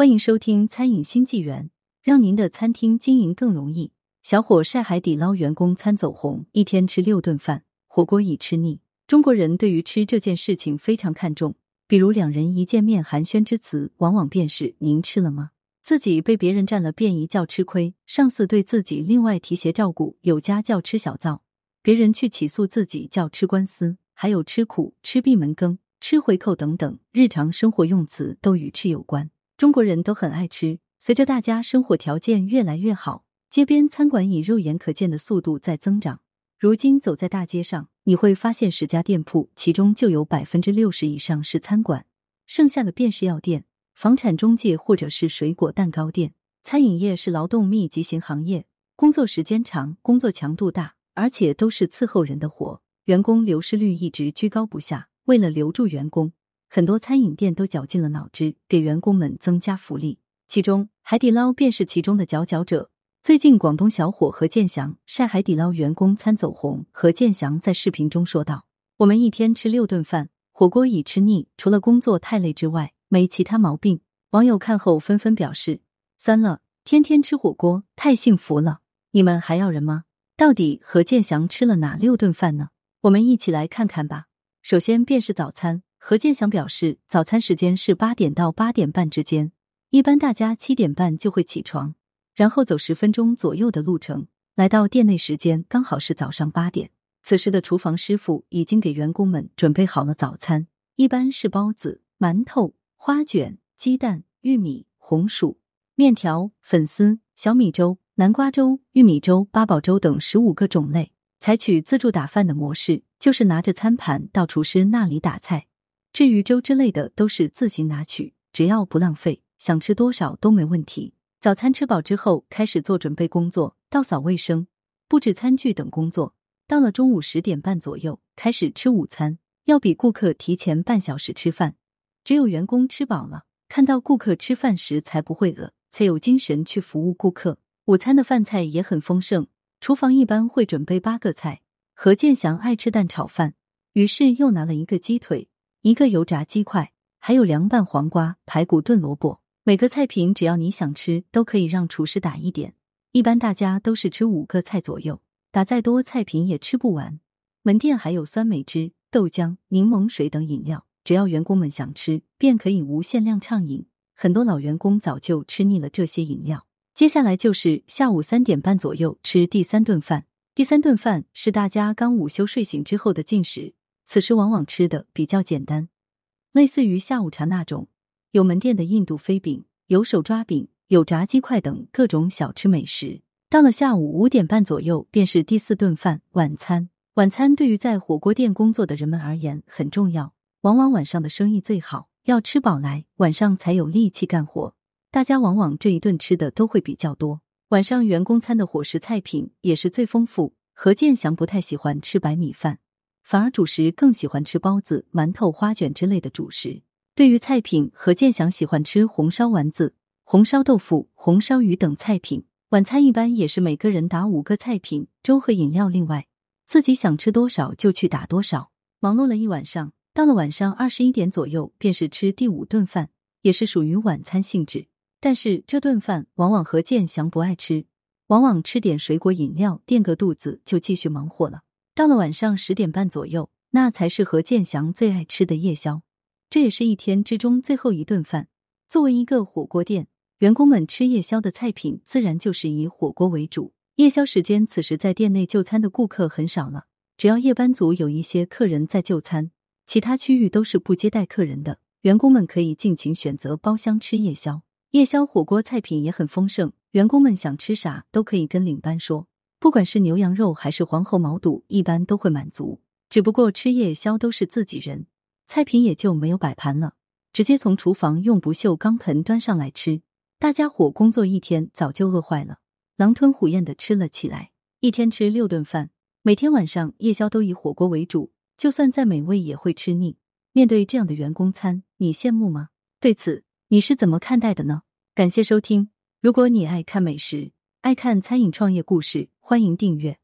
欢迎收听《餐饮新纪元》，让您的餐厅经营更容易。小伙晒海底捞员工餐走红，一天吃六顿饭，火锅已吃腻。中国人对于吃这件事情非常看重，比如两人一见面寒暄之词，往往便是“您吃了吗？”自己被别人占了便宜叫吃亏，上司对自己另外提携照顾有加叫吃小灶，别人去起诉自己叫吃官司，还有吃苦、吃闭门羹、吃回扣等等，日常生活用词都与吃有关。中国人都很爱吃，随着大家生活条件越来越好，街边餐馆以肉眼可见的速度在增长。如今走在大街上，你会发现十家店铺，其中就有百分之六十以上是餐馆，剩下的便是药店、房产中介或者是水果蛋糕店。餐饮业是劳动密集型行业，工作时间长，工作强度大，而且都是伺候人的活，员工流失率一直居高不下。为了留住员工。很多餐饮店都绞尽了脑汁给员工们增加福利，其中海底捞便是其中的佼佼者。最近，广东小伙何建祥晒海底捞员工餐走红。何建祥在视频中说道：“我们一天吃六顿饭，火锅已吃腻，除了工作太累之外，没其他毛病。”网友看后纷纷表示：“酸了，天天吃火锅太幸福了，你们还要人吗？”到底何建祥吃了哪六顿饭呢？我们一起来看看吧。首先便是早餐。何建祥表示，早餐时间是八点到八点半之间，一般大家七点半就会起床，然后走十分钟左右的路程，来到店内时间刚好是早上八点。此时的厨房师傅已经给员工们准备好了早餐，一般是包子、馒头、花卷、鸡蛋、玉米、红薯、面条、粉丝、小米粥、南瓜粥、玉米粥、八宝粥等十五个种类，采取自助打饭的模式，就是拿着餐盘到厨师那里打菜。至于粥之类的，都是自行拿取，只要不浪费，想吃多少都没问题。早餐吃饱之后，开始做准备工作，倒扫卫生、布置餐具等工作。到了中午十点半左右，开始吃午餐，要比顾客提前半小时吃饭。只有员工吃饱了，看到顾客吃饭时才不会饿，才有精神去服务顾客。午餐的饭菜也很丰盛，厨房一般会准备八个菜。何建祥爱吃蛋炒饭，于是又拿了一个鸡腿。一个油炸鸡块，还有凉拌黄瓜、排骨炖萝卜。每个菜品只要你想吃，都可以让厨师打一点。一般大家都是吃五个菜左右，打再多菜品也吃不完。门店还有酸梅汁、豆浆、柠檬水等饮料，只要员工们想吃，便可以无限量畅饮。很多老员工早就吃腻了这些饮料。接下来就是下午三点半左右吃第三顿饭。第三顿饭是大家刚午休睡醒之后的进食。此时往往吃的比较简单，类似于下午茶那种，有门店的印度飞饼，有手抓饼，有炸鸡块等各种小吃美食。到了下午五点半左右，便是第四顿饭晚餐。晚餐对于在火锅店工作的人们而言很重要，往往晚上的生意最好，要吃饱来，晚上才有力气干活。大家往往这一顿吃的都会比较多。晚上员工餐的伙食菜品也是最丰富。何建祥不太喜欢吃白米饭。反而主食更喜欢吃包子、馒头、花卷之类的主食。对于菜品，何建祥喜欢吃红烧丸子、红烧豆腐、红烧鱼等菜品。晚餐一般也是每个人打五个菜品，粥和饮料另外，自己想吃多少就去打多少。忙碌了一晚上，到了晚上二十一点左右，便是吃第五顿饭，也是属于晚餐性质。但是这顿饭往往何建祥不爱吃，往往吃点水果饮料垫个肚子，就继续忙活了。到了晚上十点半左右，那才是何建祥最爱吃的夜宵，这也是一天之中最后一顿饭。作为一个火锅店，员工们吃夜宵的菜品自然就是以火锅为主。夜宵时间，此时在店内就餐的顾客很少了，只要夜班组有一些客人在就餐，其他区域都是不接待客人的。员工们可以尽情选择包厢吃夜宵。夜宵火锅菜品也很丰盛，员工们想吃啥都可以跟领班说。不管是牛羊肉还是黄喉毛肚，一般都会满足。只不过吃夜宵都是自己人，菜品也就没有摆盘了，直接从厨房用不锈钢盆端上来吃。大家伙工作一天早就饿坏了，狼吞虎咽的吃了起来。一天吃六顿饭，每天晚上夜宵都以火锅为主，就算再美味也会吃腻。面对这样的员工餐，你羡慕吗？对此你是怎么看待的呢？感谢收听。如果你爱看美食，爱看餐饮创业故事。欢迎订阅。